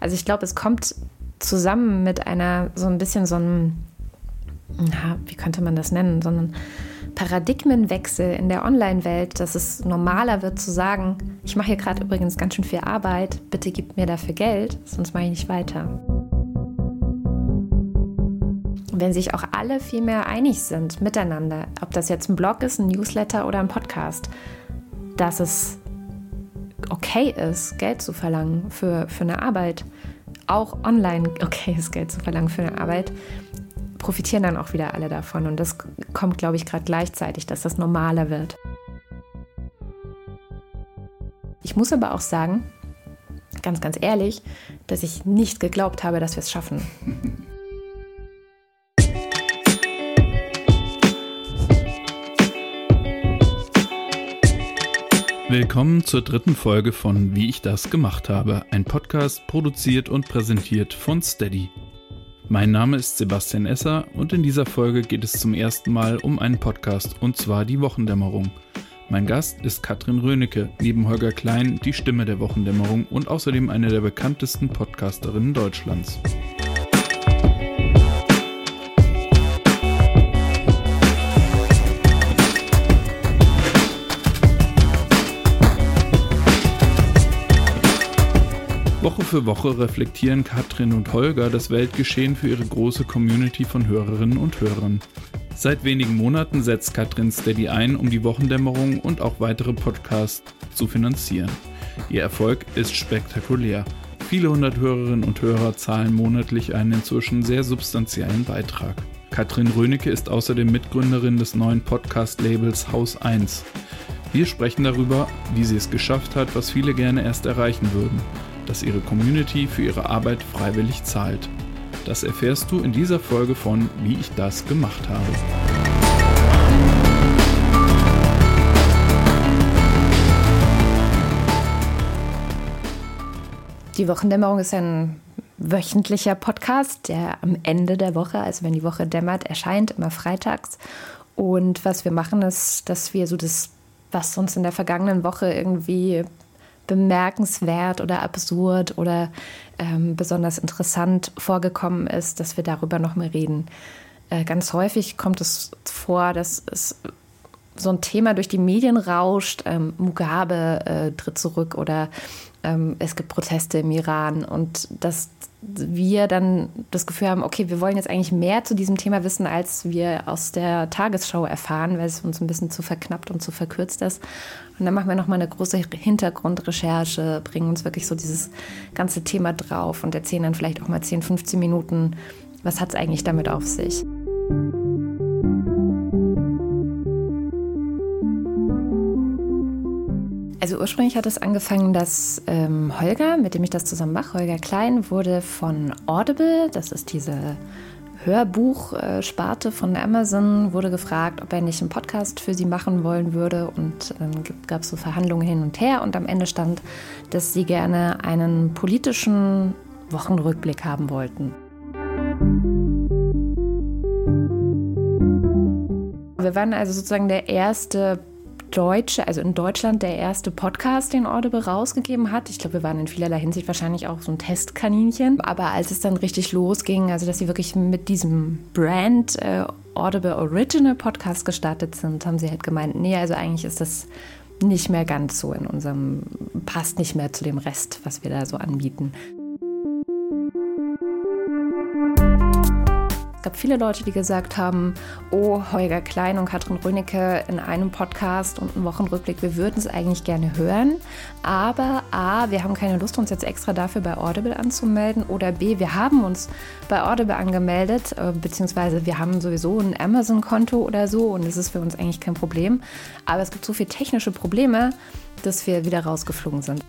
Also ich glaube, es kommt zusammen mit einer so ein bisschen so einem, ja, wie könnte man das nennen, so einem Paradigmenwechsel in der Online-Welt, dass es normaler wird zu sagen, ich mache hier gerade übrigens ganz schön viel Arbeit, bitte gib mir dafür Geld, sonst mache ich nicht weiter. Wenn sich auch alle viel mehr einig sind miteinander, ob das jetzt ein Blog ist, ein Newsletter oder ein Podcast, dass es okay ist, Geld zu verlangen für, für eine Arbeit, auch online okay ist, Geld zu verlangen für eine Arbeit, profitieren dann auch wieder alle davon. Und das kommt, glaube ich, gerade gleichzeitig, dass das normaler wird. Ich muss aber auch sagen, ganz, ganz ehrlich, dass ich nicht geglaubt habe, dass wir es schaffen. Willkommen zur dritten Folge von Wie ich das gemacht habe, ein Podcast produziert und präsentiert von Steady. Mein Name ist Sebastian Esser und in dieser Folge geht es zum ersten Mal um einen Podcast und zwar die Wochendämmerung. Mein Gast ist Katrin Rönecke, neben Holger Klein die Stimme der Wochendämmerung und außerdem eine der bekanntesten Podcasterinnen Deutschlands. Woche für Woche reflektieren Katrin und Holger das Weltgeschehen für ihre große Community von Hörerinnen und Hörern. Seit wenigen Monaten setzt Katrin Steady ein, um die Wochendämmerung und auch weitere Podcasts zu finanzieren. Ihr Erfolg ist spektakulär. Viele hundert Hörerinnen und Hörer zahlen monatlich einen inzwischen sehr substanziellen Beitrag. Katrin Rönecke ist außerdem Mitgründerin des neuen Podcast-Labels Haus 1. Wir sprechen darüber, wie sie es geschafft hat, was viele gerne erst erreichen würden dass ihre Community für ihre Arbeit freiwillig zahlt. Das erfährst du in dieser Folge von Wie ich das gemacht habe. Die Wochendämmerung ist ein wöchentlicher Podcast, der am Ende der Woche, also wenn die Woche dämmert, erscheint, immer freitags. Und was wir machen, ist, dass wir so das, was uns in der vergangenen Woche irgendwie bemerkenswert oder absurd oder ähm, besonders interessant vorgekommen ist, dass wir darüber noch mal reden. Äh, ganz häufig kommt es vor, dass es so ein Thema durch die Medien rauscht. Ähm, Mugabe äh, tritt zurück oder ähm, es gibt Proteste im Iran und dass wir dann das Gefühl haben, okay, wir wollen jetzt eigentlich mehr zu diesem Thema wissen, als wir aus der Tagesschau erfahren, weil es uns ein bisschen zu verknappt und zu verkürzt ist. Und dann machen wir nochmal eine große Hintergrundrecherche, bringen uns wirklich so dieses ganze Thema drauf und erzählen dann vielleicht auch mal 10, 15 Minuten, was hat es eigentlich damit auf sich. Also ursprünglich hat es angefangen, dass ähm, Holger, mit dem ich das zusammen mache, Holger Klein, wurde von Audible, das ist diese Hörbuchsparte von Amazon, wurde gefragt, ob er nicht einen Podcast für sie machen wollen würde. Und dann gab es so Verhandlungen hin und her. Und am Ende stand, dass sie gerne einen politischen Wochenrückblick haben wollten. Wir waren also sozusagen der erste deutsche, also in Deutschland der erste Podcast, den Audible rausgegeben hat. Ich glaube, wir waren in vielerlei Hinsicht wahrscheinlich auch so ein Testkaninchen. Aber als es dann richtig losging, also dass sie wirklich mit diesem Brand äh, Audible Original Podcast gestartet sind, haben sie halt gemeint, nee, also eigentlich ist das nicht mehr ganz so in unserem, passt nicht mehr zu dem Rest, was wir da so anbieten. Es gab viele Leute, die gesagt haben, oh, Holger Klein und Katrin Rönecke in einem Podcast und einen Wochenrückblick, wir würden es eigentlich gerne hören, aber A, wir haben keine Lust, uns jetzt extra dafür bei Audible anzumelden. Oder B, wir haben uns bei Audible angemeldet, äh, beziehungsweise wir haben sowieso ein Amazon-Konto oder so und es ist für uns eigentlich kein Problem, aber es gibt so viele technische Probleme, dass wir wieder rausgeflogen sind.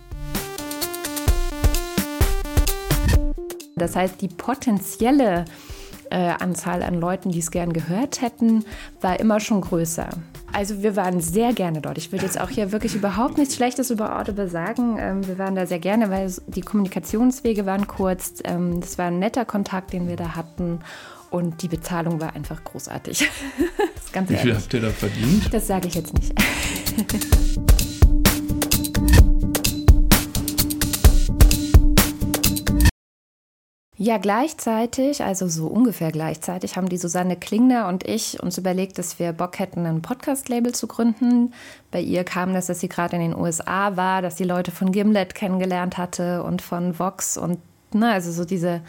Das heißt, die potenzielle äh, Anzahl an Leuten, die es gern gehört hätten, war immer schon größer. Also wir waren sehr gerne dort. Ich würde jetzt auch hier wirklich überhaupt nichts Schlechtes über Audible sagen. Ähm, wir waren da sehr gerne, weil die Kommunikationswege waren kurz. Ähm, das war ein netter Kontakt, den wir da hatten. Und die Bezahlung war einfach großartig. Wie viel habt ihr da verdient? Das sage ich jetzt nicht. Ja, gleichzeitig, also so ungefähr gleichzeitig, haben die Susanne Klingner und ich uns überlegt, dass wir Bock hätten, ein Podcast-Label zu gründen. Bei ihr kam das, dass sie gerade in den USA war, dass sie Leute von Gimlet kennengelernt hatte und von Vox und, na, also so diese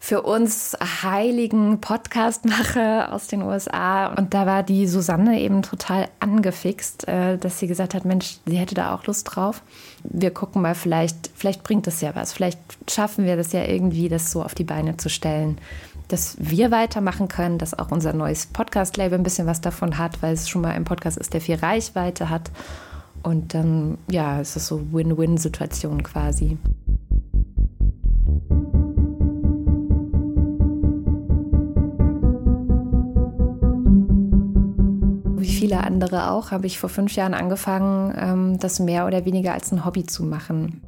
für uns heiligen Podcastmacher aus den USA. Und da war die Susanne eben total angefixt, äh, dass sie gesagt hat, Mensch, sie hätte da auch Lust drauf. Wir gucken mal, vielleicht, vielleicht bringt das ja was. Vielleicht schaffen wir das ja irgendwie, das so auf die Beine zu stellen, dass wir weitermachen können, dass auch unser neues Podcast-Label ein bisschen was davon hat, weil es schon mal ein Podcast ist, der viel Reichweite hat. Und dann, ja, es ist so Win-Win-Situation quasi. Viele andere auch, habe ich vor fünf Jahren angefangen, ähm, das mehr oder weniger als ein Hobby zu machen.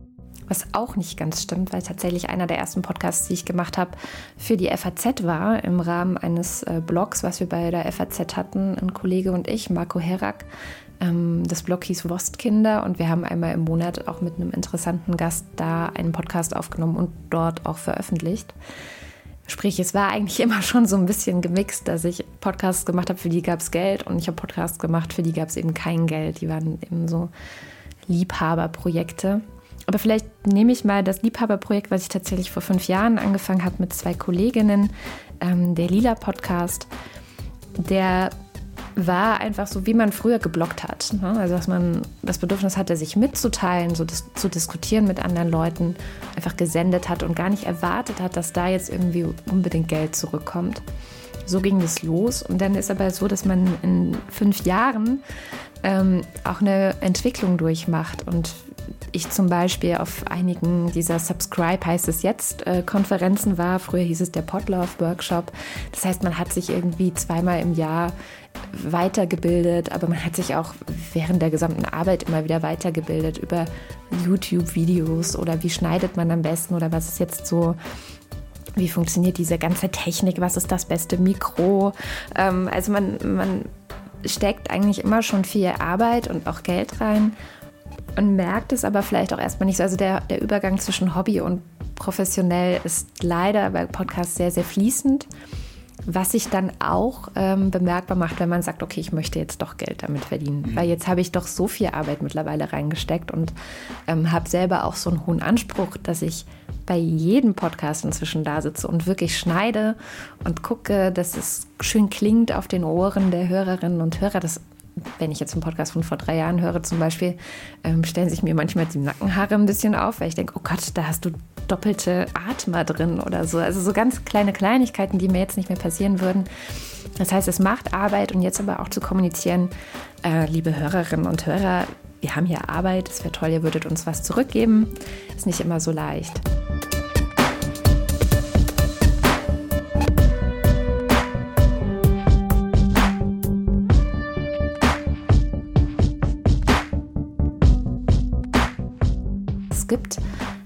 Was auch nicht ganz stimmt, weil tatsächlich einer der ersten Podcasts, die ich gemacht habe, für die FAZ war, im Rahmen eines äh, Blogs, was wir bei der FAZ hatten, ein Kollege und ich, Marco Herak. Ähm, das Blog hieß Wurstkinder und wir haben einmal im Monat auch mit einem interessanten Gast da einen Podcast aufgenommen und dort auch veröffentlicht. Sprich, es war eigentlich immer schon so ein bisschen gemixt, dass ich Podcasts gemacht habe, für die gab es Geld und ich habe Podcasts gemacht, für die gab es eben kein Geld. Die waren eben so Liebhaberprojekte. Aber vielleicht nehme ich mal das Liebhaberprojekt, was ich tatsächlich vor fünf Jahren angefangen habe mit zwei Kolleginnen, ähm, der Lila Podcast. Der war einfach so, wie man früher geblockt hat. Ne? Also, dass man das Bedürfnis hatte, sich mitzuteilen, so dis zu diskutieren mit anderen Leuten, einfach gesendet hat und gar nicht erwartet hat, dass da jetzt irgendwie unbedingt Geld zurückkommt. So ging das los. Und dann ist aber so, dass man in fünf Jahren ähm, auch eine Entwicklung durchmacht und ich zum Beispiel auf einigen dieser Subscribe heißt es jetzt äh, Konferenzen war. Früher hieß es der Podlove Workshop. Das heißt, man hat sich irgendwie zweimal im Jahr weitergebildet, aber man hat sich auch während der gesamten Arbeit immer wieder weitergebildet über YouTube-Videos oder wie schneidet man am besten oder was ist jetzt so wie funktioniert diese ganze Technik, was ist das beste Mikro. Ähm, also man, man steckt eigentlich immer schon viel Arbeit und auch Geld rein und merkt es aber vielleicht auch erstmal nicht so. Also der, der Übergang zwischen Hobby und professionell ist leider bei Podcasts sehr, sehr fließend. Was sich dann auch ähm, bemerkbar macht, wenn man sagt, okay, ich möchte jetzt doch Geld damit verdienen. Mhm. Weil jetzt habe ich doch so viel Arbeit mittlerweile reingesteckt und ähm, habe selber auch so einen hohen Anspruch, dass ich bei jedem Podcast inzwischen da sitze und wirklich schneide und gucke, dass es schön klingt auf den Ohren der Hörerinnen und Hörer. Das wenn ich jetzt einen Podcast von vor drei Jahren höre zum Beispiel, ähm, stellen sich mir manchmal die Nackenhaare ein bisschen auf, weil ich denke, oh Gott, da hast du doppelte Atmer drin oder so. Also so ganz kleine Kleinigkeiten, die mir jetzt nicht mehr passieren würden. Das heißt, es macht Arbeit und jetzt aber auch zu kommunizieren, äh, liebe Hörerinnen und Hörer, wir haben hier Arbeit, es wäre toll, ihr würdet uns was zurückgeben. Ist nicht immer so leicht. gibt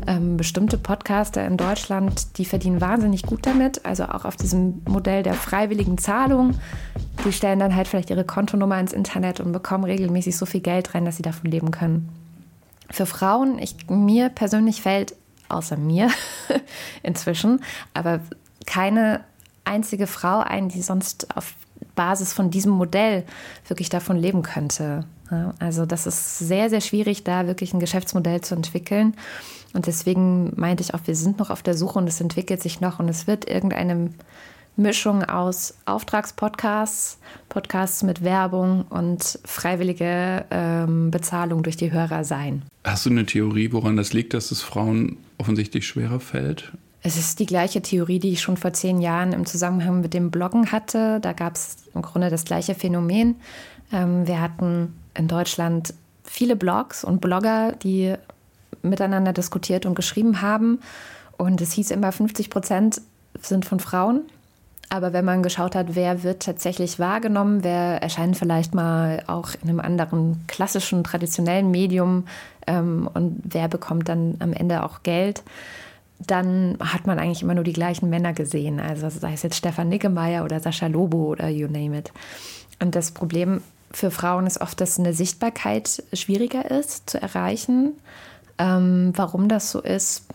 ähm, bestimmte Podcaster in Deutschland, die verdienen wahnsinnig gut damit, also auch auf diesem Modell der freiwilligen Zahlung. Die stellen dann halt vielleicht ihre Kontonummer ins Internet und bekommen regelmäßig so viel Geld rein, dass sie davon leben können. Für Frauen, ich, mir persönlich fällt, außer mir inzwischen, aber keine einzige Frau ein, die sonst auf Basis von diesem Modell wirklich davon leben könnte. Also das ist sehr, sehr schwierig, da wirklich ein Geschäftsmodell zu entwickeln. Und deswegen meinte ich auch, wir sind noch auf der Suche und es entwickelt sich noch und es wird irgendeine Mischung aus Auftragspodcasts, Podcasts mit Werbung und freiwillige ähm, Bezahlung durch die Hörer sein. Hast du eine Theorie, woran das liegt, dass es Frauen offensichtlich schwerer fällt? Es ist die gleiche Theorie, die ich schon vor zehn Jahren im Zusammenhang mit dem Bloggen hatte. Da gab es im Grunde das gleiche Phänomen. Ähm, wir hatten in Deutschland viele Blogs und Blogger, die miteinander diskutiert und geschrieben haben. Und es hieß immer, 50 Prozent sind von Frauen. Aber wenn man geschaut hat, wer wird tatsächlich wahrgenommen, wer erscheint vielleicht mal auch in einem anderen klassischen, traditionellen Medium ähm, und wer bekommt dann am Ende auch Geld, dann hat man eigentlich immer nur die gleichen Männer gesehen. Also sei es jetzt Stefan Niggemeier oder Sascha Lobo oder you name it. Und das Problem für Frauen ist oft, dass eine Sichtbarkeit schwieriger ist zu erreichen. Ähm, warum das so ist,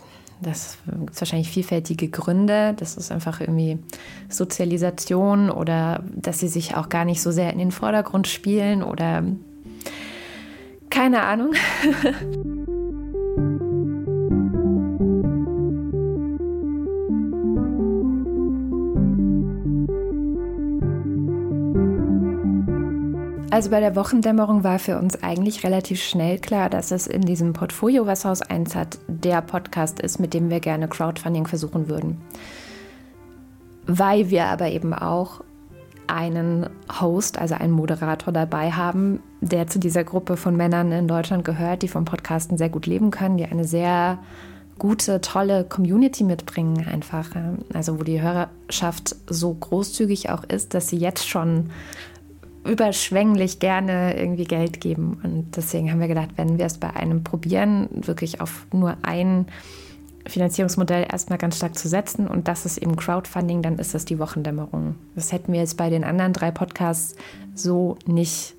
Das gibt wahrscheinlich vielfältige Gründe. Das ist einfach irgendwie Sozialisation oder dass sie sich auch gar nicht so sehr in den Vordergrund spielen oder keine Ahnung. Also bei der Wochendämmerung war für uns eigentlich relativ schnell klar, dass es in diesem Portfolio, was Haus 1 hat, der Podcast ist, mit dem wir gerne Crowdfunding versuchen würden. Weil wir aber eben auch einen Host, also einen Moderator dabei haben, der zu dieser Gruppe von Männern in Deutschland gehört, die vom Podcasten sehr gut leben können, die eine sehr gute, tolle Community mitbringen einfach. Also wo die Hörerschaft so großzügig auch ist, dass sie jetzt schon überschwänglich gerne irgendwie Geld geben. Und deswegen haben wir gedacht, wenn wir es bei einem probieren, wirklich auf nur ein Finanzierungsmodell erstmal ganz stark zu setzen und das ist eben Crowdfunding, dann ist das die Wochendämmerung. Das hätten wir jetzt bei den anderen drei Podcasts so nicht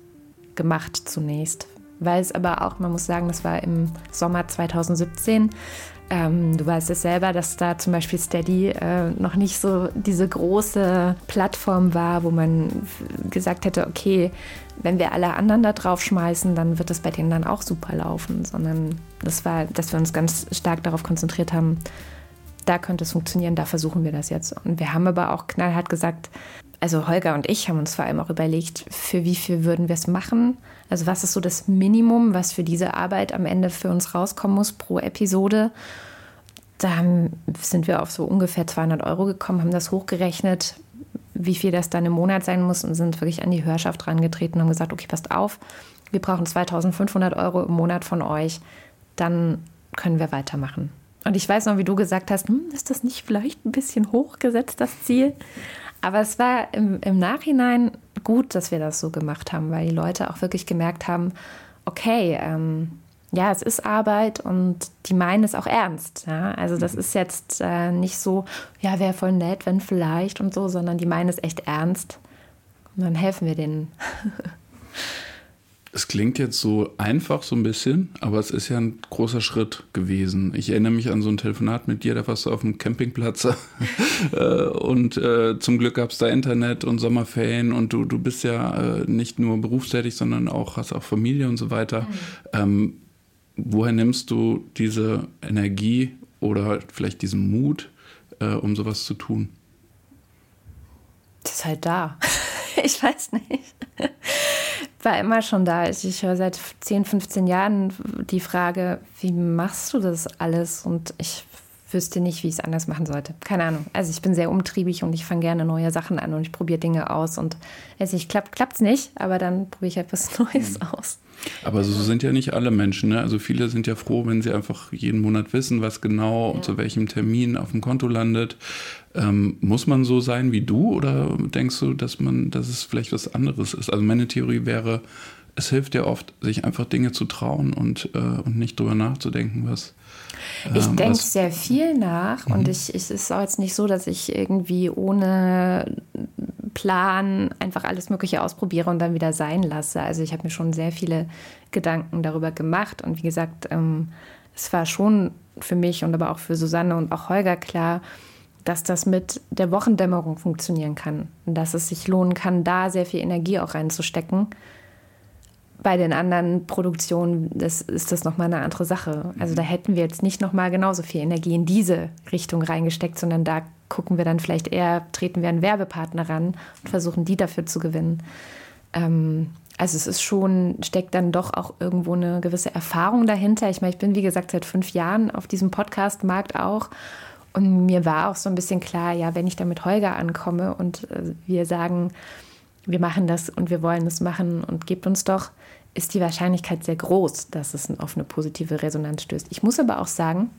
gemacht zunächst. Weil es aber auch, man muss sagen, das war im Sommer 2017, ähm, du weißt es selber, dass da zum Beispiel Steady äh, noch nicht so diese große Plattform war, wo man gesagt hätte, okay, wenn wir alle anderen da drauf schmeißen, dann wird das bei denen dann auch super laufen, sondern das war, dass wir uns ganz stark darauf konzentriert haben, da könnte es funktionieren, da versuchen wir das jetzt. Und wir haben aber auch knallhart gesagt, also Holger und ich haben uns vor allem auch überlegt, für wie viel würden wir es machen? Also was ist so das Minimum, was für diese Arbeit am Ende für uns rauskommen muss pro Episode? Da haben, sind wir auf so ungefähr 200 Euro gekommen, haben das hochgerechnet, wie viel das dann im Monat sein muss und sind wirklich an die Hörschaft rangetreten und haben gesagt, okay, passt auf, wir brauchen 2500 Euro im Monat von euch, dann können wir weitermachen. Und ich weiß noch, wie du gesagt hast, hm, ist das nicht vielleicht ein bisschen hochgesetzt, das Ziel? Aber es war im, im Nachhinein gut, dass wir das so gemacht haben, weil die Leute auch wirklich gemerkt haben, okay, ähm, ja, es ist Arbeit und die meinen es auch ernst. Ja? Also das mhm. ist jetzt äh, nicht so, ja, wäre voll nett, wenn vielleicht und so, sondern die meinen es echt ernst. Und dann helfen wir denen. Es klingt jetzt so einfach so ein bisschen, aber es ist ja ein großer Schritt gewesen. Ich erinnere mich an so ein Telefonat mit dir, da warst du auf dem Campingplatz äh, und äh, zum Glück gab es da Internet und Sommerferien und du, du bist ja äh, nicht nur berufstätig, sondern auch hast auch Familie und so weiter. Mhm. Ähm, woher nimmst du diese Energie oder vielleicht diesen Mut, äh, um sowas zu tun? Das ist halt da. ich weiß nicht war immer schon da. Ich höre seit 10, 15 Jahren die Frage, wie machst du das alles? Und ich wüsste nicht, wie ich es anders machen sollte. Keine Ahnung. Also ich bin sehr umtriebig und ich fange gerne neue Sachen an und ich probiere Dinge aus. Und es nicht klappt, klappt es nicht, aber dann probiere ich etwas Neues mhm. aus. Aber so sind ja nicht alle Menschen. Ne? Also viele sind ja froh, wenn sie einfach jeden Monat wissen, was genau ja. und zu welchem Termin auf dem Konto landet. Ähm, muss man so sein wie du oder denkst du, dass man, dass es vielleicht was anderes ist? Also meine Theorie wäre, es hilft ja oft, sich einfach Dinge zu trauen und, äh, und nicht drüber nachzudenken, was. Ähm, ich denke sehr viel nach mhm. und ich, es ist auch jetzt nicht so, dass ich irgendwie ohne Plan einfach alles Mögliche ausprobiere und dann wieder sein lasse. Also ich habe mir schon sehr viele Gedanken darüber gemacht und wie gesagt, ähm, es war schon für mich und aber auch für Susanne und auch Holger klar, dass das mit der Wochendämmerung funktionieren kann und dass es sich lohnen kann, da sehr viel Energie auch reinzustecken. Bei den anderen Produktionen das ist das nochmal eine andere Sache. Also da hätten wir jetzt nicht nochmal genauso viel Energie in diese Richtung reingesteckt, sondern da gucken wir dann vielleicht eher, treten wir an Werbepartner ran und versuchen die dafür zu gewinnen. Ähm, also es ist schon, steckt dann doch auch irgendwo eine gewisse Erfahrung dahinter. Ich meine, ich bin wie gesagt seit fünf Jahren auf diesem Podcast-Markt auch und mir war auch so ein bisschen klar, ja, wenn ich da mit Holger ankomme und äh, wir sagen, wir machen das und wir wollen es machen und gebt uns doch, ist die Wahrscheinlichkeit sehr groß, dass es auf eine positive Resonanz stößt. Ich muss aber auch sagen,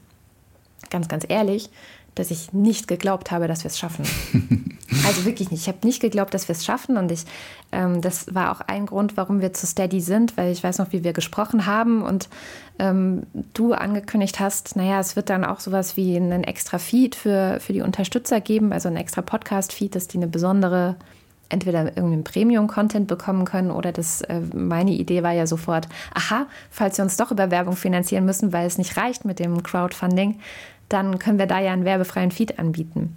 ganz, ganz ehrlich, dass ich nicht geglaubt habe, dass wir es schaffen. also wirklich nicht. Ich habe nicht geglaubt, dass wir es schaffen. Und ich, ähm, das war auch ein Grund, warum wir zu Steady sind, weil ich weiß noch, wie wir gesprochen haben und ähm, du angekündigt hast, naja, es wird dann auch sowas wie einen extra Feed für, für die Unterstützer geben, also ein extra Podcast-Feed, dass die eine besondere entweder irgendeinen Premium-Content bekommen können oder das, äh, meine Idee war ja sofort, aha, falls wir uns doch über Werbung finanzieren müssen, weil es nicht reicht mit dem Crowdfunding, dann können wir da ja einen werbefreien Feed anbieten.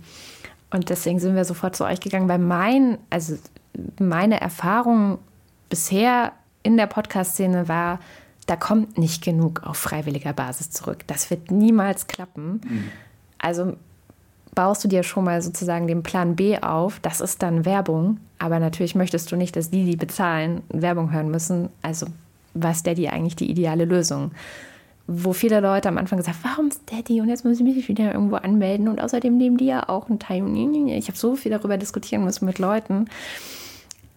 Und deswegen sind wir sofort zu euch gegangen, weil mein, also meine Erfahrung bisher in der Podcast-Szene war, da kommt nicht genug auf freiwilliger Basis zurück. Das wird niemals klappen. Mhm. Also baust du dir schon mal sozusagen den Plan B auf. Das ist dann Werbung. Aber natürlich möchtest du nicht, dass die, die bezahlen, Werbung hören müssen. Also was Daddy eigentlich die ideale Lösung? Wo viele Leute am Anfang gesagt warum Daddy? Und jetzt muss ich mich wieder irgendwo anmelden. Und außerdem nehmen die ja auch einen Teil. Ich habe so viel darüber diskutieren müssen mit Leuten.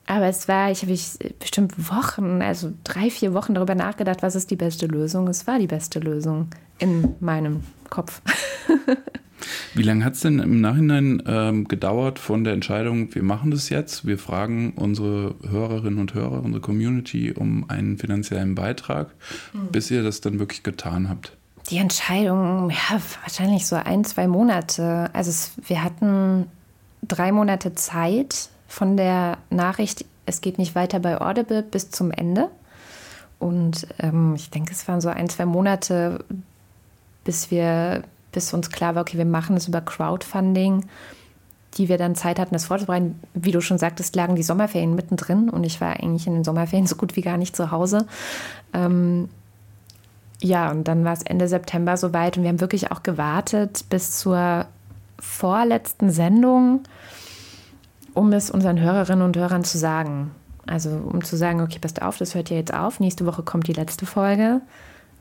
Aber es war, ich habe bestimmt Wochen, also drei, vier Wochen darüber nachgedacht, was ist die beste Lösung. Es war die beste Lösung in meinem Kopf. Wie lange hat es denn im Nachhinein ähm, gedauert von der Entscheidung, wir machen das jetzt, wir fragen unsere Hörerinnen und Hörer, unsere Community um einen finanziellen Beitrag, mhm. bis ihr das dann wirklich getan habt? Die Entscheidung, ja, wahrscheinlich so ein, zwei Monate. Also es, wir hatten drei Monate Zeit von der Nachricht, es geht nicht weiter bei Audible bis zum Ende. Und ähm, ich denke, es waren so ein, zwei Monate, bis wir bis uns klar war, okay, wir machen es über Crowdfunding, die wir dann Zeit hatten, das vorzubereiten. Wie du schon sagtest, lagen die Sommerferien mittendrin und ich war eigentlich in den Sommerferien so gut wie gar nicht zu Hause. Ähm, ja, und dann war es Ende September soweit und wir haben wirklich auch gewartet bis zur vorletzten Sendung, um es unseren Hörerinnen und Hörern zu sagen. Also um zu sagen, okay, passt auf, das hört ihr jetzt auf. Nächste Woche kommt die letzte Folge.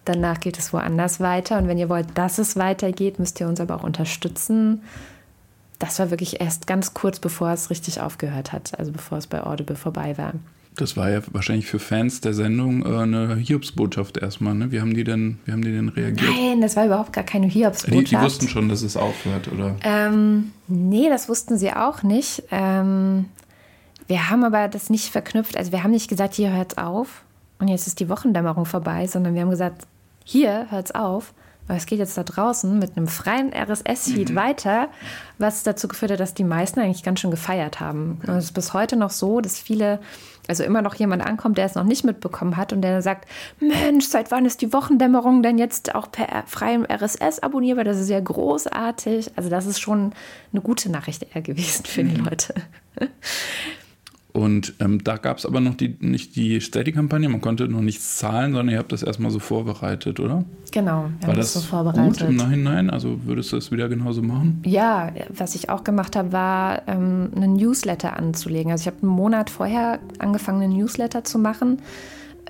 Danach geht es woanders weiter. Und wenn ihr wollt, dass es weitergeht, müsst ihr uns aber auch unterstützen. Das war wirklich erst ganz kurz, bevor es richtig aufgehört hat, also bevor es bei Audible vorbei war. Das war ja wahrscheinlich für Fans der Sendung äh, eine Hiobsbotschaft erstmal. Ne? Wie haben die denn, wie haben die denn reagiert? Nein, das war überhaupt gar keine Hiobsbotschaft. Die, die wussten schon, dass es aufhört, oder? Ähm, nee, das wussten sie auch nicht. Ähm, wir haben aber das nicht verknüpft. Also wir haben nicht gesagt, hier hört's auf und jetzt ist die Wochendämmerung vorbei, sondern wir haben gesagt, hier hört es auf, weil es geht jetzt da draußen mit einem freien RSS-Feed mhm. weiter, was dazu geführt hat, dass die meisten eigentlich ganz schön gefeiert haben. Und es ist bis heute noch so, dass viele, also immer noch jemand ankommt, der es noch nicht mitbekommen hat und der sagt, Mensch, seit wann ist die Wochendämmerung denn jetzt auch per freiem RSS abonnierbar? Das ist ja großartig. Also das ist schon eine gute Nachricht eher gewesen für die mhm. Leute. Und ähm, da gab es aber noch die, nicht die Steady-Kampagne, man konnte noch nichts zahlen, sondern ihr habt das erstmal so vorbereitet, oder? Genau, wir War das, das so vorbereitet. gut im Nachhinein? Also würdest du das wieder genauso machen? Ja, was ich auch gemacht habe, war ähm, einen Newsletter anzulegen. Also ich habe einen Monat vorher angefangen, einen Newsletter zu machen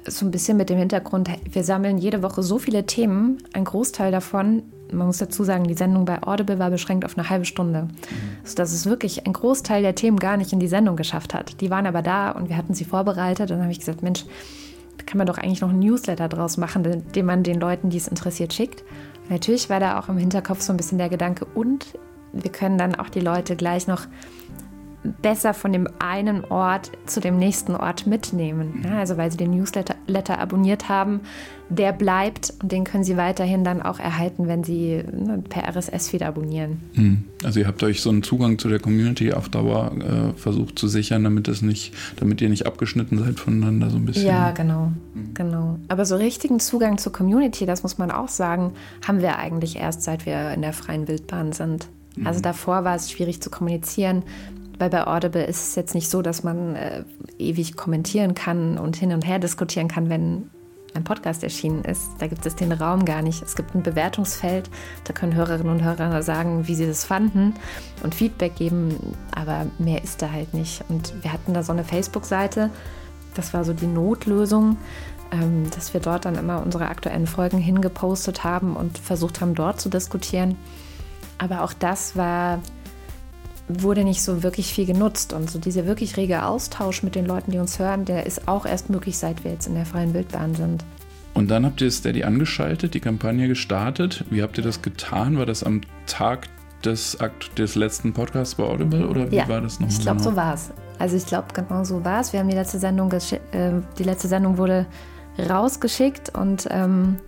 so ein bisschen mit dem Hintergrund, wir sammeln jede Woche so viele Themen, ein Großteil davon, man muss dazu sagen, die Sendung bei Audible war beschränkt auf eine halbe Stunde. Mhm. Sodass es wirklich ein Großteil der Themen gar nicht in die Sendung geschafft hat. Die waren aber da und wir hatten sie vorbereitet. Und dann habe ich gesagt, Mensch, da kann man doch eigentlich noch einen Newsletter draus machen, den man den Leuten, die es interessiert, schickt. Und natürlich war da auch im Hinterkopf so ein bisschen der Gedanke, und wir können dann auch die Leute gleich noch besser von dem einen Ort zu dem nächsten Ort mitnehmen. Ja, also weil sie den Newsletter abonniert haben, der bleibt und den können sie weiterhin dann auch erhalten, wenn sie ne, per RSS-Feed abonnieren. Hm. Also ihr habt euch so einen Zugang zu der Community auf Dauer äh, versucht zu sichern, damit das nicht, damit ihr nicht abgeschnitten seid voneinander so ein bisschen. Ja, genau, mhm. genau. Aber so richtigen Zugang zur Community, das muss man auch sagen, haben wir eigentlich erst seit wir in der freien Wildbahn sind. Also hm. davor war es schwierig zu kommunizieren. Weil bei Audible ist es jetzt nicht so, dass man äh, ewig kommentieren kann und hin und her diskutieren kann, wenn ein Podcast erschienen ist. Da gibt es den Raum gar nicht. Es gibt ein Bewertungsfeld, da können Hörerinnen und Hörer sagen, wie sie das fanden und Feedback geben, aber mehr ist da halt nicht. Und wir hatten da so eine Facebook-Seite, das war so die Notlösung, ähm, dass wir dort dann immer unsere aktuellen Folgen hingepostet haben und versucht haben, dort zu diskutieren. Aber auch das war wurde nicht so wirklich viel genutzt. Und so dieser wirklich rege Austausch mit den Leuten, die uns hören, der ist auch erst möglich, seit wir jetzt in der freien Wildbahn sind. Und dann habt ihr Steady angeschaltet, die Kampagne gestartet. Wie habt ihr das getan? War das am Tag des, Akt des letzten Podcasts bei Audible oder wie ja, war das nochmal? Ich glaube, so war es. Also ich glaube, genau so war es. Wir haben die letzte Sendung, äh, die letzte Sendung wurde rausgeschickt und ähm,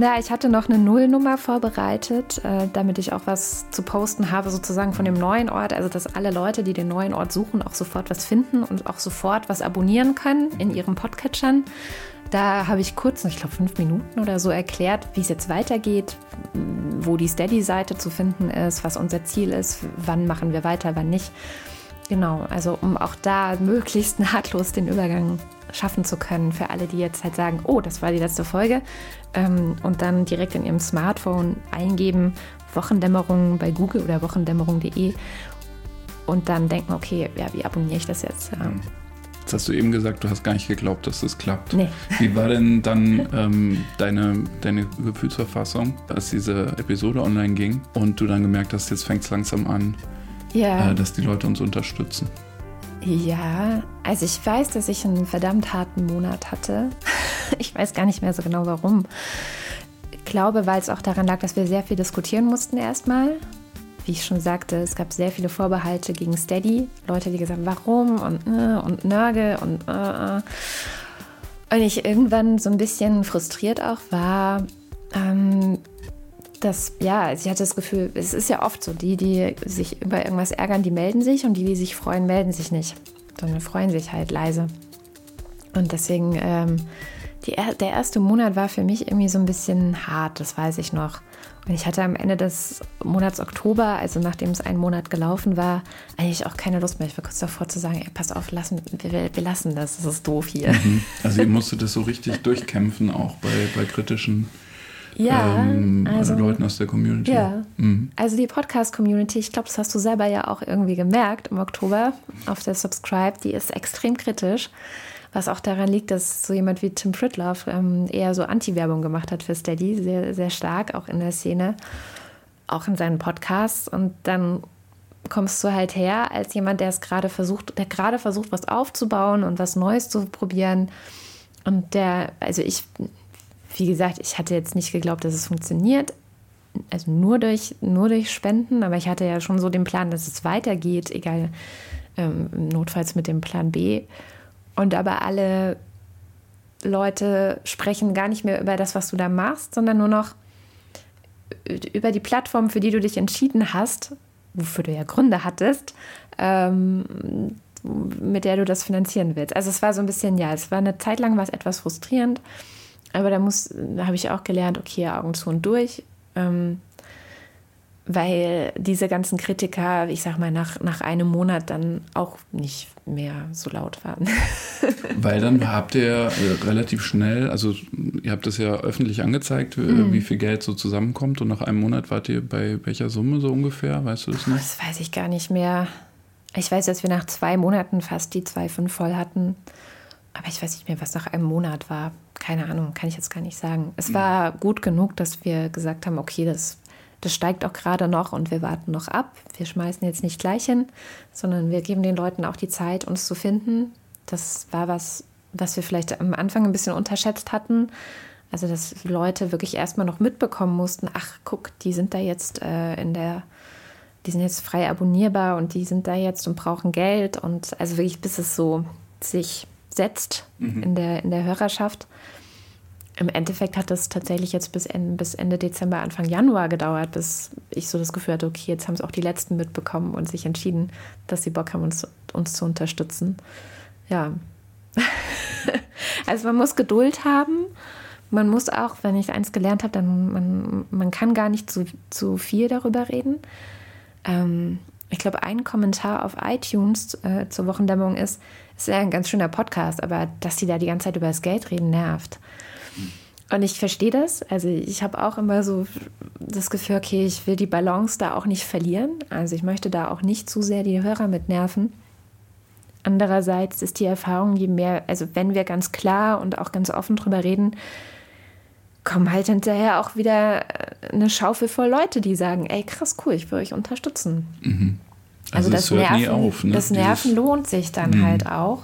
Na, ich hatte noch eine Nullnummer vorbereitet, äh, damit ich auch was zu posten habe, sozusagen von dem neuen Ort. Also, dass alle Leute, die den neuen Ort suchen, auch sofort was finden und auch sofort was abonnieren können in ihren Podcatchern. Da habe ich kurz, ich glaube fünf Minuten oder so, erklärt, wie es jetzt weitergeht, wo die Steady-Seite zu finden ist, was unser Ziel ist, wann machen wir weiter, wann nicht. Genau, also um auch da möglichst nahtlos den Übergang schaffen zu können für alle, die jetzt halt sagen, oh, das war die letzte Folge ähm, und dann direkt in ihrem Smartphone eingeben, Wochendämmerung bei Google oder wochendämmerung.de und dann denken, okay, ja, wie abonniere ich das jetzt? Ja. Jetzt hast du eben gesagt, du hast gar nicht geglaubt, dass das klappt. Nee. Wie war denn dann ähm, deine, deine Gefühlsverfassung, als diese Episode online ging und du dann gemerkt hast, jetzt fängt es langsam an, ja. äh, dass die Leute uns unterstützen? Ja, also ich weiß, dass ich einen verdammt harten Monat hatte. Ich weiß gar nicht mehr so genau warum. Ich glaube, weil es auch daran lag, dass wir sehr viel diskutieren mussten erstmal. Wie ich schon sagte, es gab sehr viele Vorbehalte gegen Steady. Leute, die gesagt haben, warum und, äh, und Nörgel und äh, äh. Und ich irgendwann so ein bisschen frustriert auch war, ähm, dass, ja, ich hatte das Gefühl, es ist ja oft so, die, die sich über irgendwas ärgern, die melden sich und die, die sich freuen, melden sich nicht, sondern freuen sich halt leise. Und deswegen, ähm, die, der erste Monat war für mich irgendwie so ein bisschen hart, das weiß ich noch. Und ich hatte am Ende des Monats Oktober, also nachdem es einen Monat gelaufen war, eigentlich auch keine Lust mehr. Ich war kurz davor zu sagen, ey, pass auf, lassen, wir, wir lassen das, das ist doof hier. Mhm. Also ihr musstet das so richtig durchkämpfen, auch bei, bei kritischen ja, ähm, also, Leuten aus der Community. Ja. Mhm. Also die Podcast-Community, ich glaube, das hast du selber ja auch irgendwie gemerkt im Oktober auf der Subscribe, die ist extrem kritisch. Was auch daran liegt, dass so jemand wie Tim Pritloff ähm, eher so Anti-Werbung gemacht hat für Steady, sehr, sehr stark, auch in der Szene, auch in seinen Podcasts. Und dann kommst du halt her als jemand, der es gerade versucht, der gerade versucht, was aufzubauen und was Neues zu probieren. Und der, also ich wie gesagt, ich hatte jetzt nicht geglaubt, dass es funktioniert. Also nur durch, nur durch Spenden, aber ich hatte ja schon so den Plan, dass es weitergeht, egal, ähm, notfalls mit dem Plan B. Und aber alle Leute sprechen gar nicht mehr über das, was du da machst, sondern nur noch über die Plattform, für die du dich entschieden hast, wofür du ja Gründe hattest, ähm, mit der du das finanzieren willst. Also es war so ein bisschen, ja, es war eine Zeit lang war es etwas frustrierend. Aber da muss, da habe ich auch gelernt, okay, Augen zu und durch. Ähm, weil diese ganzen Kritiker, ich sag mal, nach, nach einem Monat dann auch nicht mehr so laut waren. weil dann habt ihr äh, relativ schnell, also ihr habt das ja öffentlich angezeigt, mhm. wie viel Geld so zusammenkommt und nach einem Monat wart ihr bei welcher Summe so ungefähr, weißt du das noch? Das weiß ich gar nicht mehr. Ich weiß, dass wir nach zwei Monaten fast die 2,5 voll hatten. Aber ich weiß nicht mehr, was nach einem Monat war keine Ahnung, kann ich jetzt gar nicht sagen. Es war gut genug, dass wir gesagt haben, okay, das, das steigt auch gerade noch und wir warten noch ab. Wir schmeißen jetzt nicht gleich hin, sondern wir geben den Leuten auch die Zeit, uns zu finden. Das war was, was wir vielleicht am Anfang ein bisschen unterschätzt hatten. Also, dass Leute wirklich erstmal noch mitbekommen mussten, ach, guck, die sind da jetzt äh, in der, die sind jetzt frei abonnierbar und die sind da jetzt und brauchen Geld. Und also wirklich, bis es so sich setzt mhm. in, der, in der Hörerschaft. Im Endeffekt hat das tatsächlich jetzt bis Ende, bis Ende Dezember, Anfang Januar gedauert, bis ich so das Gefühl hatte, okay, jetzt haben es auch die Letzten mitbekommen und sich entschieden, dass sie Bock haben, uns, uns zu unterstützen. Ja. also man muss Geduld haben. Man muss auch, wenn ich eins gelernt habe, dann man, man kann gar nicht zu, zu viel darüber reden. Ähm, ich glaube, ein Kommentar auf iTunes äh, zur Wochendämmerung ist, es ist ja ein ganz schöner Podcast, aber dass die da die ganze Zeit über das Geld reden, nervt. Und ich verstehe das. Also ich habe auch immer so das Gefühl, okay, ich will die Balance da auch nicht verlieren. Also ich möchte da auch nicht zu sehr die Hörer mit nerven. Andererseits ist die Erfahrung, je mehr, also wenn wir ganz klar und auch ganz offen drüber reden, kommen halt hinterher auch wieder eine Schaufel voll Leute, die sagen, ey krass, cool, ich will euch unterstützen. Mhm. Also, also das, Nerven, auf, ne? das Nerven Dieses, lohnt sich dann mhm. halt auch.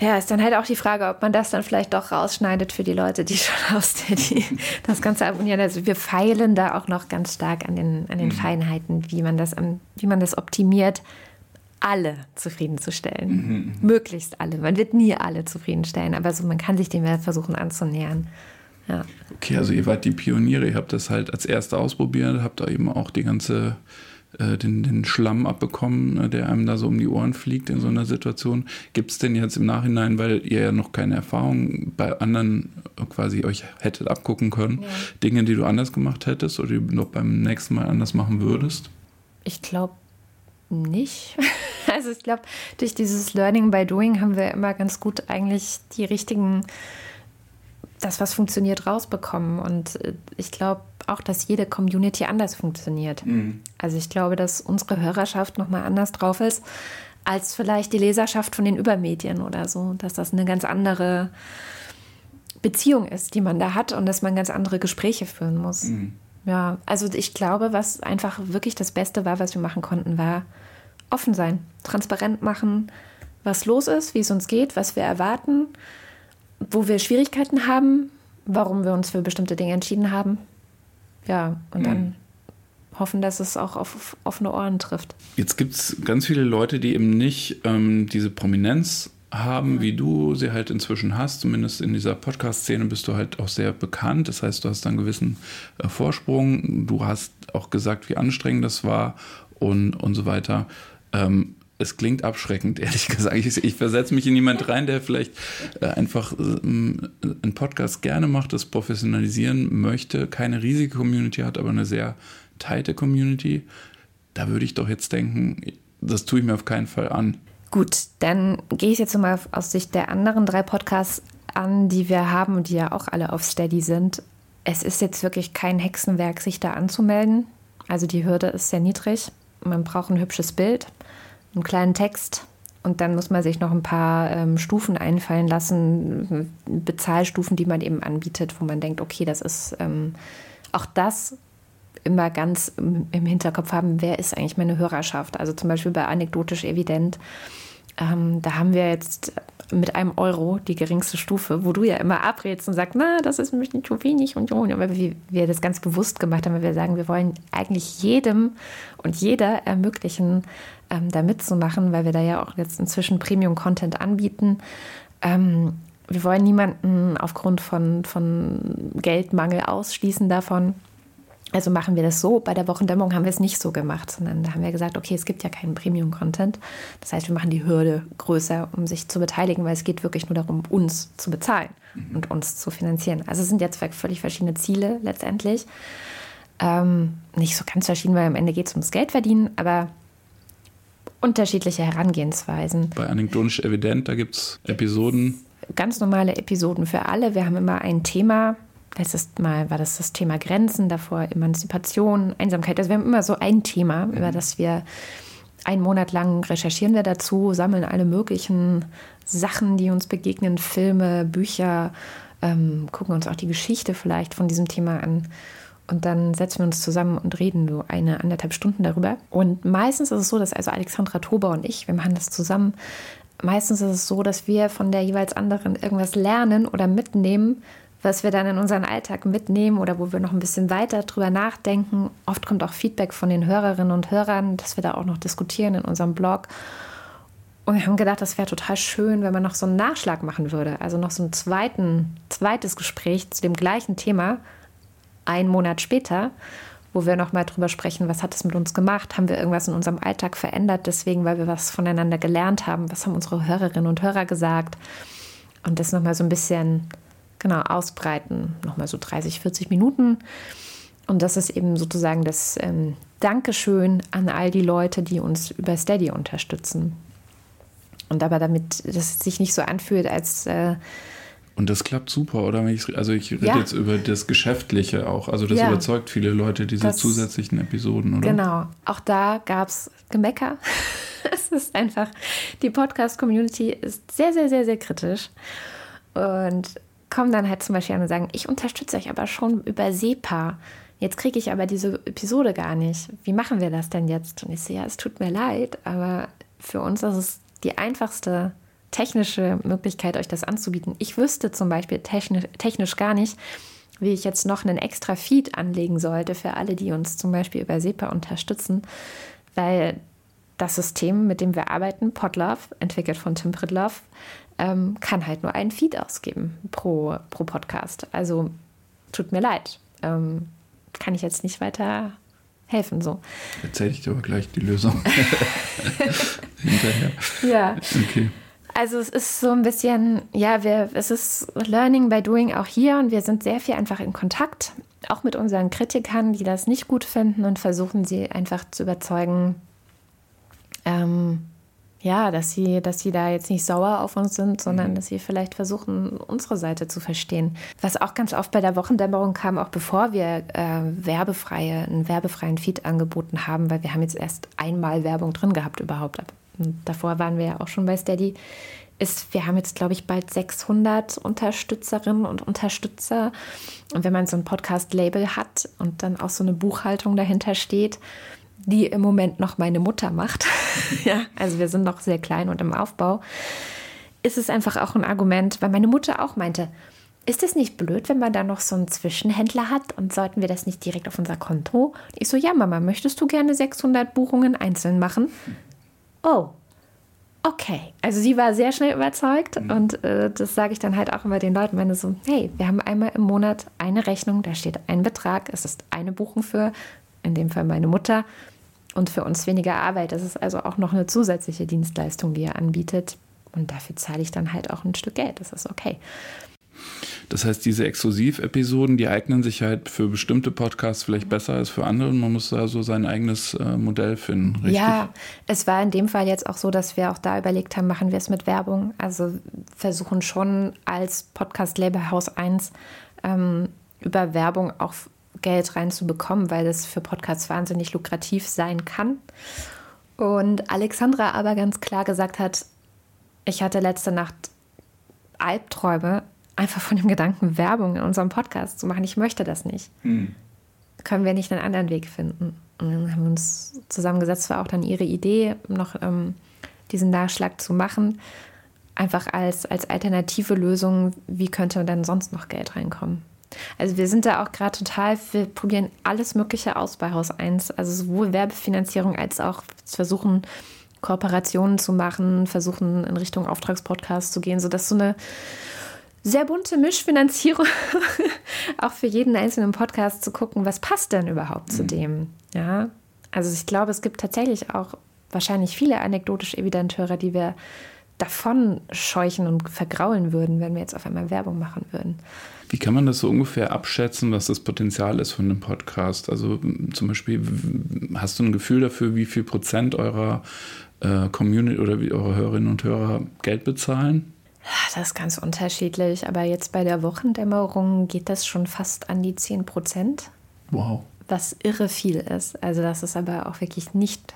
Ja, ist dann halt auch die Frage, ob man das dann vielleicht doch rausschneidet für die Leute, die schon aus der, die das Ganze abonnieren. Also wir feilen da auch noch ganz stark an den, an den mhm. Feinheiten, wie man das, wie man das optimiert, alle zufriedenzustellen. Mhm, mhm. Möglichst alle. Man wird nie alle zufriedenstellen, aber so, man kann sich dem ja versuchen anzunähern. Ja. Okay, also ihr wart die Pioniere, ihr habt das halt als Erste ausprobiert, habt da eben auch die ganze äh, den, den Schlamm abbekommen, ne, der einem da so um die Ohren fliegt in so einer Situation. Gibt es denn jetzt im Nachhinein, weil ihr ja noch keine Erfahrung bei anderen quasi euch hättet abgucken können, ja. Dinge, die du anders gemacht hättest oder die du noch beim nächsten Mal anders machen würdest? Ich glaube nicht. Also ich glaube, durch dieses Learning by Doing haben wir immer ganz gut eigentlich die richtigen, das, was funktioniert, rausbekommen. Und äh, ich glaube auch, dass jede Community anders funktioniert. Mhm. Also ich glaube, dass unsere Hörerschaft nochmal anders drauf ist, als vielleicht die Leserschaft von den Übermedien oder so. Dass das eine ganz andere Beziehung ist, die man da hat und dass man ganz andere Gespräche führen muss. Mhm. Ja, also ich glaube, was einfach wirklich das Beste war, was wir machen konnten, war, offen sein, transparent machen, was los ist, wie es uns geht, was wir erwarten, wo wir Schwierigkeiten haben, warum wir uns für bestimmte Dinge entschieden haben. Ja, und dann mhm. hoffen, dass es auch auf offene Ohren trifft. Jetzt gibt es ganz viele Leute, die eben nicht ähm, diese Prominenz haben, ja. wie du sie halt inzwischen hast. Zumindest in dieser Podcast-Szene bist du halt auch sehr bekannt. Das heißt, du hast einen gewissen äh, Vorsprung. Du hast auch gesagt, wie anstrengend das war und, und so weiter. Ähm, es klingt abschreckend, ehrlich gesagt. Ich, ich versetze mich in jemand rein, der vielleicht äh, einfach äh, einen Podcast gerne macht, das professionalisieren möchte, keine riesige Community hat, aber eine sehr teite Community. Da würde ich doch jetzt denken, das tue ich mir auf keinen Fall an. Gut, dann gehe ich jetzt mal aus Sicht der anderen drei Podcasts an, die wir haben und die ja auch alle auf Steady sind. Es ist jetzt wirklich kein Hexenwerk, sich da anzumelden. Also die Hürde ist sehr niedrig. Man braucht ein hübsches Bild, einen kleinen Text und dann muss man sich noch ein paar ähm, Stufen einfallen lassen, Bezahlstufen, die man eben anbietet, wo man denkt, okay, das ist ähm, auch das immer ganz im, im, Hinterkopf haben, wer ist eigentlich meine Hörerschaft. Also zum Beispiel bei anekdotisch evident. Ähm, da haben wir jetzt mit einem Euro die geringste Stufe, wo du ja immer abrätst und sagst, na, das ist ein bisschen zu wenig und so. Aber wir, wir das ganz bewusst gemacht haben, weil wir sagen, wir wollen eigentlich jedem und jeder ermöglichen, ähm, da mitzumachen, weil wir da ja auch jetzt inzwischen Premium-Content anbieten. Ähm, wir wollen niemanden aufgrund von, von Geldmangel ausschließen davon. Also machen wir das so. Bei der Wochendämmerung haben wir es nicht so gemacht, sondern da haben wir gesagt, okay, es gibt ja keinen Premium-Content. Das heißt, wir machen die Hürde größer, um sich zu beteiligen, weil es geht wirklich nur darum, uns zu bezahlen mhm. und uns zu finanzieren. Also es sind zwei völlig verschiedene Ziele letztendlich. Ähm, nicht so ganz verschieden, weil am Ende geht es ums Geld verdienen, aber unterschiedliche Herangehensweisen. Bei Anekdotisch Evident, da gibt es Episoden. Ganz normale Episoden für alle. Wir haben immer ein Thema, Letztes Mal war das das Thema Grenzen, davor Emanzipation, Einsamkeit. Also wir haben immer so ein Thema, mhm. über das wir einen Monat lang recherchieren wir dazu, sammeln alle möglichen Sachen, die uns begegnen, Filme, Bücher, ähm, gucken uns auch die Geschichte vielleicht von diesem Thema an. Und dann setzen wir uns zusammen und reden so eine, anderthalb Stunden darüber. Und meistens ist es so, dass also Alexandra Tober und ich, wir machen das zusammen. Meistens ist es so, dass wir von der jeweils anderen irgendwas lernen oder mitnehmen, was wir dann in unseren Alltag mitnehmen oder wo wir noch ein bisschen weiter drüber nachdenken. Oft kommt auch Feedback von den Hörerinnen und Hörern, dass wir da auch noch diskutieren in unserem Blog. Und wir haben gedacht, das wäre total schön, wenn man noch so einen Nachschlag machen würde. Also noch so ein zweites Gespräch zu dem gleichen Thema, einen Monat später, wo wir nochmal drüber sprechen, was hat es mit uns gemacht? Haben wir irgendwas in unserem Alltag verändert, deswegen, weil wir was voneinander gelernt haben? Was haben unsere Hörerinnen und Hörer gesagt? Und das nochmal so ein bisschen genau ausbreiten. Nochmal so 30, 40 Minuten. Und das ist eben sozusagen das ähm, Dankeschön an all die Leute, die uns über Steady unterstützen. Und aber damit das sich nicht so anfühlt, als. Äh, und das klappt super, oder? also ich rede ja. jetzt über das Geschäftliche auch. Also das ja. überzeugt viele Leute, diese das, zusätzlichen Episoden, oder? Genau. Auch da gab es Gemecker. es ist einfach, die Podcast-Community ist sehr, sehr, sehr, sehr kritisch. Und kommen dann halt zum Beispiel an und sagen, ich unterstütze euch aber schon über SEPA. Jetzt kriege ich aber diese Episode gar nicht. Wie machen wir das denn jetzt? Und ich sehe, ja, es tut mir leid, aber für uns ist es die einfachste technische Möglichkeit, euch das anzubieten. Ich wüsste zum Beispiel technisch, technisch gar nicht, wie ich jetzt noch einen extra Feed anlegen sollte für alle, die uns zum Beispiel über SEPA unterstützen, weil das System, mit dem wir arbeiten, Podlove, entwickelt von Tim Pridlove, ähm, kann halt nur einen Feed ausgeben pro, pro Podcast. Also tut mir leid. Ähm, kann ich jetzt nicht weiter helfen. So. Erzähle ich dir aber gleich die Lösung hinterher. Ja. Okay. Also es ist so ein bisschen, ja, wir, es ist Learning by Doing auch hier und wir sind sehr viel einfach in Kontakt, auch mit unseren Kritikern, die das nicht gut finden und versuchen sie einfach zu überzeugen, ähm, ja, dass sie, dass sie da jetzt nicht sauer auf uns sind, sondern mhm. dass sie vielleicht versuchen, unsere Seite zu verstehen. Was auch ganz oft bei der Wochendämmerung kam, auch bevor wir äh, werbefreie, einen werbefreien Feed angeboten haben, weil wir haben jetzt erst einmal Werbung drin gehabt überhaupt. Davor waren wir ja auch schon bei Steady. Ist, wir haben jetzt, glaube ich, bald 600 Unterstützerinnen und Unterstützer. Und wenn man so ein Podcast-Label hat und dann auch so eine Buchhaltung dahinter steht, die im Moment noch meine Mutter macht, ja, also wir sind noch sehr klein und im Aufbau, ist es einfach auch ein Argument, weil meine Mutter auch meinte, ist es nicht blöd, wenn man da noch so einen Zwischenhändler hat und sollten wir das nicht direkt auf unser Konto? Ich so, ja, Mama, möchtest du gerne 600 Buchungen einzeln machen? Oh, okay. Also sie war sehr schnell überzeugt mhm. und äh, das sage ich dann halt auch immer den Leuten, wenn so, hey, wir haben einmal im Monat eine Rechnung, da steht ein Betrag, es ist eine Buchung für, in dem Fall meine Mutter und für uns weniger Arbeit. Das ist also auch noch eine zusätzliche Dienstleistung, die er anbietet. Und dafür zahle ich dann halt auch ein Stück Geld. Das ist okay. Das heißt, diese Exklusiv-Episoden, die eignen sich halt für bestimmte Podcasts vielleicht besser als für andere. Man muss da so sein eigenes äh, Modell finden, richtig? Ja, es war in dem Fall jetzt auch so, dass wir auch da überlegt haben, machen wir es mit Werbung. Also versuchen schon als Podcast-Label Haus 1 ähm, über Werbung auch Geld reinzubekommen, weil das für Podcasts wahnsinnig lukrativ sein kann. Und Alexandra aber ganz klar gesagt hat, ich hatte letzte Nacht Albträume, einfach von dem Gedanken, Werbung in unserem Podcast zu machen. Ich möchte das nicht. Hm. Können wir nicht einen anderen Weg finden? Und dann haben wir uns zusammengesetzt, war auch dann ihre Idee, noch ähm, diesen Nachschlag zu machen. Einfach als, als alternative Lösung, wie könnte dann sonst noch Geld reinkommen? Also wir sind da auch gerade total, wir probieren alles Mögliche aus bei Haus 1. Also sowohl Werbefinanzierung als auch versuchen, Kooperationen zu machen, versuchen in Richtung Auftragspodcast zu gehen, sodass so eine sehr bunte Mischfinanzierung auch für jeden einzelnen Podcast zu gucken, was passt denn überhaupt mhm. zu dem. Ja, also ich glaube, es gibt tatsächlich auch wahrscheinlich viele anekdotisch Evidenteure, die wir davon scheuchen und vergraulen würden, wenn wir jetzt auf einmal Werbung machen würden. Wie kann man das so ungefähr abschätzen, was das Potenzial ist von einem Podcast? Also zum Beispiel, hast du ein Gefühl dafür, wie viel Prozent eurer äh, Community oder wie eure Hörerinnen und Hörer Geld bezahlen? Das ist ganz unterschiedlich, aber jetzt bei der Wochendämmerung geht das schon fast an die 10 Prozent. Wow. Was irre viel ist. Also das ist aber auch wirklich nicht,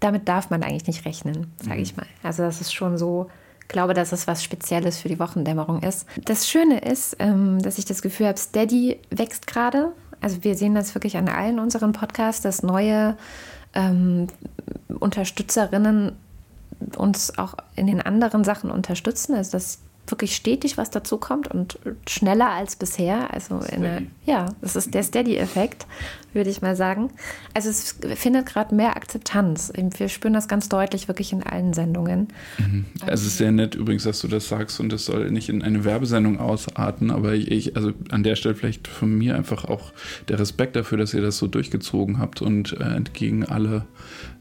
damit darf man eigentlich nicht rechnen, sage mhm. ich mal. Also das ist schon so, glaube, dass es was Spezielles für die Wochendämmerung ist. Das Schöne ist, ähm, dass ich das Gefühl habe, Steady wächst gerade. Also wir sehen das wirklich an allen unseren Podcasts, dass neue ähm, Unterstützerinnen uns auch in den anderen Sachen unterstützen. Also dass wirklich stetig was dazu kommt und schneller als bisher. Also eine, ja, das ist der Steady-Effekt, würde ich mal sagen. Also es findet gerade mehr Akzeptanz. Wir spüren das ganz deutlich wirklich in allen Sendungen. Mhm. Also es ist sehr nett übrigens, dass du das sagst und das soll nicht in eine Werbesendung ausarten, aber ich, also an der Stelle vielleicht von mir einfach auch der Respekt dafür, dass ihr das so durchgezogen habt und äh, entgegen alle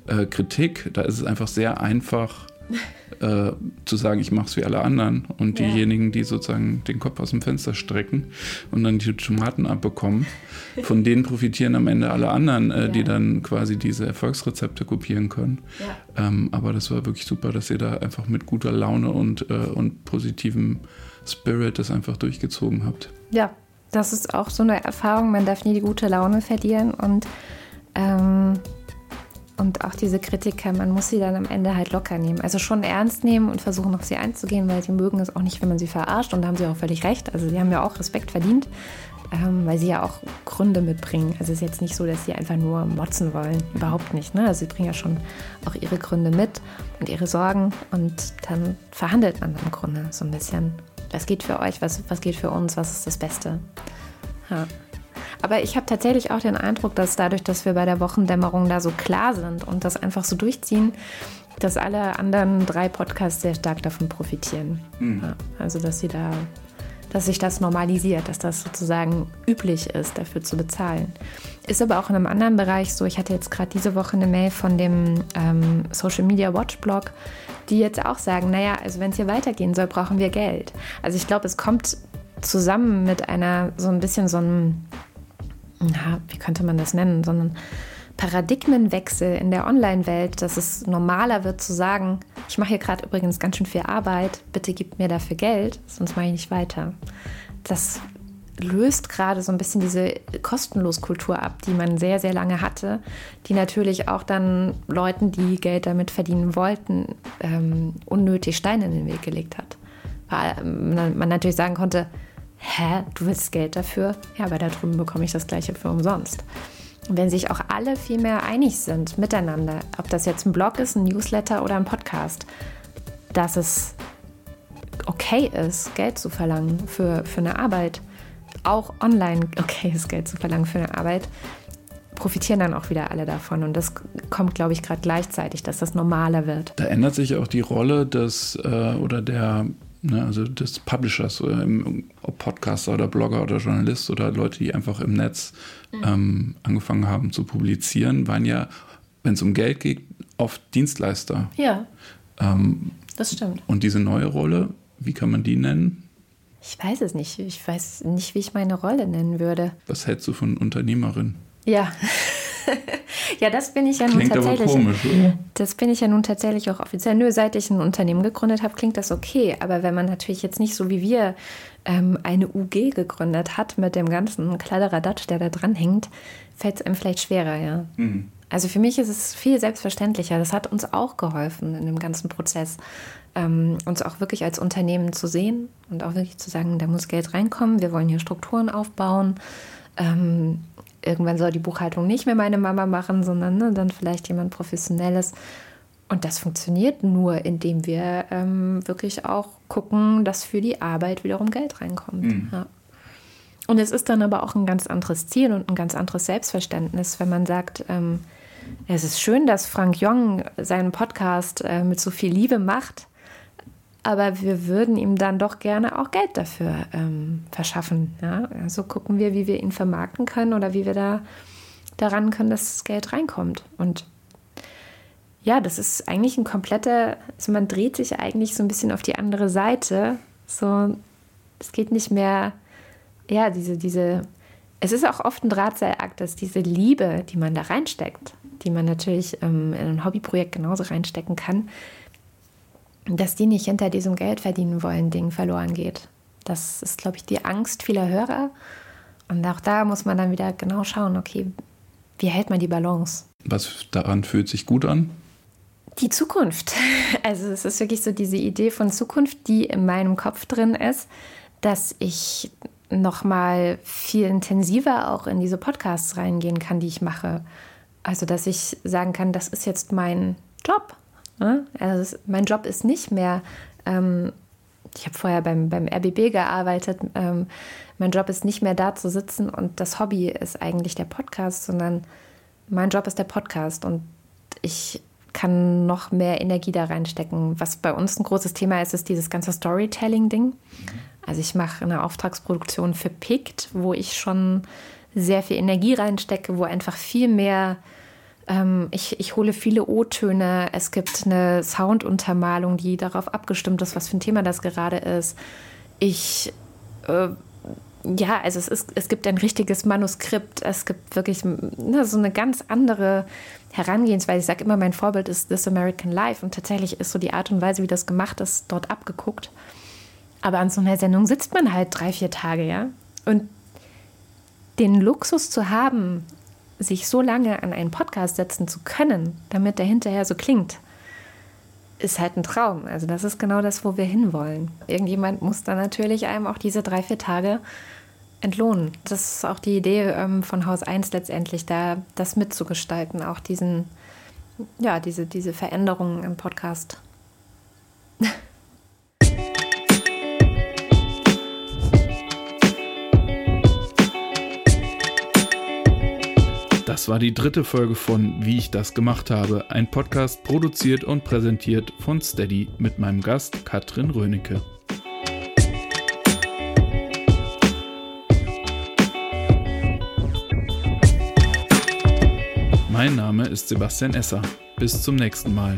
äh, Kritik, da ist es einfach sehr einfach äh, zu sagen, ich mache es wie alle anderen. Und ja. diejenigen, die sozusagen den Kopf aus dem Fenster strecken und dann die Tomaten abbekommen, von denen profitieren am Ende alle anderen, äh, ja. die dann quasi diese Erfolgsrezepte kopieren können. Ja. Ähm, aber das war wirklich super, dass ihr da einfach mit guter Laune und, äh, und positivem Spirit das einfach durchgezogen habt. Ja, das ist auch so eine Erfahrung. Man darf nie die gute Laune verlieren und ähm und auch diese Kritiker, man muss sie dann am Ende halt locker nehmen. Also schon ernst nehmen und versuchen, auf sie einzugehen, weil sie mögen es auch nicht, wenn man sie verarscht. Und da haben sie auch völlig recht. Also sie haben ja auch Respekt verdient, ähm, weil sie ja auch Gründe mitbringen. Also es ist jetzt nicht so, dass sie einfach nur motzen wollen. Überhaupt nicht. Ne? Also sie bringen ja schon auch ihre Gründe mit und ihre Sorgen. Und dann verhandelt man im Grunde so ein bisschen. Was geht für euch, was, was geht für uns, was ist das Beste? Ja. Aber ich habe tatsächlich auch den Eindruck, dass dadurch, dass wir bei der Wochendämmerung da so klar sind und das einfach so durchziehen, dass alle anderen drei Podcasts sehr stark davon profitieren. Mhm. Ja, also, dass sie da dass sich das normalisiert, dass das sozusagen üblich ist, dafür zu bezahlen. Ist aber auch in einem anderen Bereich so. Ich hatte jetzt gerade diese Woche eine Mail von dem ähm, Social Media Watch Blog, die jetzt auch sagen, naja, also wenn es hier weitergehen soll, brauchen wir Geld. Also ich glaube, es kommt zusammen mit einer so ein bisschen so einem, na, wie könnte man das nennen, so einem Paradigmenwechsel in der Online-Welt, dass es normaler wird zu sagen, ich mache hier gerade übrigens ganz schön viel Arbeit, bitte gib mir dafür Geld, sonst mache ich nicht weiter. Das löst gerade so ein bisschen diese Kostenloskultur ab, die man sehr, sehr lange hatte, die natürlich auch dann Leuten, die Geld damit verdienen wollten, ähm, unnötig Steine in den Weg gelegt hat. Weil man natürlich sagen konnte, hä, du willst Geld dafür? Ja, aber da drüben bekomme ich das gleiche für umsonst. wenn sich auch alle viel mehr einig sind miteinander, ob das jetzt ein Blog ist, ein Newsletter oder ein Podcast, dass es okay ist, Geld zu verlangen für, für eine Arbeit, auch online okay ist, Geld zu verlangen für eine Arbeit, profitieren dann auch wieder alle davon. Und das kommt, glaube ich, gerade gleichzeitig, dass das normaler wird. Da ändert sich auch die Rolle des äh, oder der ne, also des Publishers, ähm, ob Podcaster oder Blogger oder Journalist oder Leute, die einfach im Netz mhm. ähm, angefangen haben zu publizieren, waren ja, wenn es um Geld geht, oft Dienstleister. Ja. Ähm, das stimmt. Und diese neue Rolle, wie kann man die nennen? Ich weiß es nicht. Ich weiß nicht, wie ich meine Rolle nennen würde. Was hältst du von Unternehmerin? Ja. ja, das bin ich ja nun klingt tatsächlich. Aber komisch, oder? Das bin ich ja nun tatsächlich auch offiziell. Nö, seit ich ein Unternehmen gegründet habe, klingt das okay. Aber wenn man natürlich jetzt nicht so wie wir ähm, eine UG gegründet hat mit dem ganzen Kladderadatsch, der da dran hängt, fällt es einem vielleicht schwerer, ja. Mhm. Also für mich ist es viel selbstverständlicher. Das hat uns auch geholfen in dem ganzen Prozess, ähm, uns auch wirklich als Unternehmen zu sehen und auch wirklich zu sagen, da muss Geld reinkommen, wir wollen hier Strukturen aufbauen. Ähm, irgendwann soll die Buchhaltung nicht mehr meine Mama machen, sondern ne, dann vielleicht jemand Professionelles. Und das funktioniert nur, indem wir ähm, wirklich auch gucken, dass für die Arbeit wiederum Geld reinkommt. Mhm. Ja. Und es ist dann aber auch ein ganz anderes Ziel und ein ganz anderes Selbstverständnis, wenn man sagt, ähm, es ist schön, dass Frank Jong seinen Podcast äh, mit so viel Liebe macht, aber wir würden ihm dann doch gerne auch Geld dafür ähm, verschaffen. Ja? Also gucken wir, wie wir ihn vermarkten können oder wie wir da daran können, dass das Geld reinkommt. Und ja, das ist eigentlich ein kompletter, also man dreht sich eigentlich so ein bisschen auf die andere Seite. So, es geht nicht mehr, ja, diese, diese, es ist auch oft ein Drahtseilakt, dass diese Liebe, die man da reinsteckt, die man natürlich ähm, in ein Hobbyprojekt genauso reinstecken kann, dass die nicht hinter diesem Geld verdienen wollen Ding verloren geht. Das ist, glaube ich, die Angst vieler Hörer. Und auch da muss man dann wieder genau schauen, okay, wie hält man die Balance? Was daran fühlt sich gut an? Die Zukunft. Also es ist wirklich so diese Idee von Zukunft, die in meinem Kopf drin ist, dass ich noch mal viel intensiver auch in diese Podcasts reingehen kann, die ich mache. Also dass ich sagen kann, das ist jetzt mein Job. Ne? Also mein Job ist nicht mehr, ähm, ich habe vorher beim, beim RBB gearbeitet, ähm, mein Job ist nicht mehr da zu sitzen und das Hobby ist eigentlich der Podcast, sondern mein Job ist der Podcast und ich kann noch mehr Energie da reinstecken. Was bei uns ein großes Thema ist, ist dieses ganze Storytelling-Ding. Also ich mache eine Auftragsproduktion für PICT, wo ich schon sehr viel Energie reinstecke, wo einfach viel mehr ich, ich hole viele O-Töne. Es gibt eine Sounduntermalung, die darauf abgestimmt ist, was für ein Thema das gerade ist. Ich, äh, ja, also es, ist, es gibt ein richtiges Manuskript. Es gibt wirklich ne, so eine ganz andere Herangehensweise. Ich sage immer, mein Vorbild ist This American Life und tatsächlich ist so die Art und Weise, wie das gemacht ist, dort abgeguckt. Aber an so einer Sendung sitzt man halt drei, vier Tage, ja. Und den Luxus zu haben, sich so lange an einen Podcast setzen zu können, damit der hinterher so klingt, ist halt ein Traum. Also das ist genau das, wo wir hinwollen. Irgendjemand muss dann natürlich einem auch diese drei, vier Tage entlohnen. Das ist auch die Idee ähm, von Haus 1 letztendlich, da das mitzugestalten, auch diesen, ja, diese, diese Veränderungen im Podcast. Das war die dritte Folge von Wie ich das gemacht habe, ein Podcast produziert und präsentiert von Steady mit meinem Gast Katrin Rönecke. Mein Name ist Sebastian Esser. Bis zum nächsten Mal.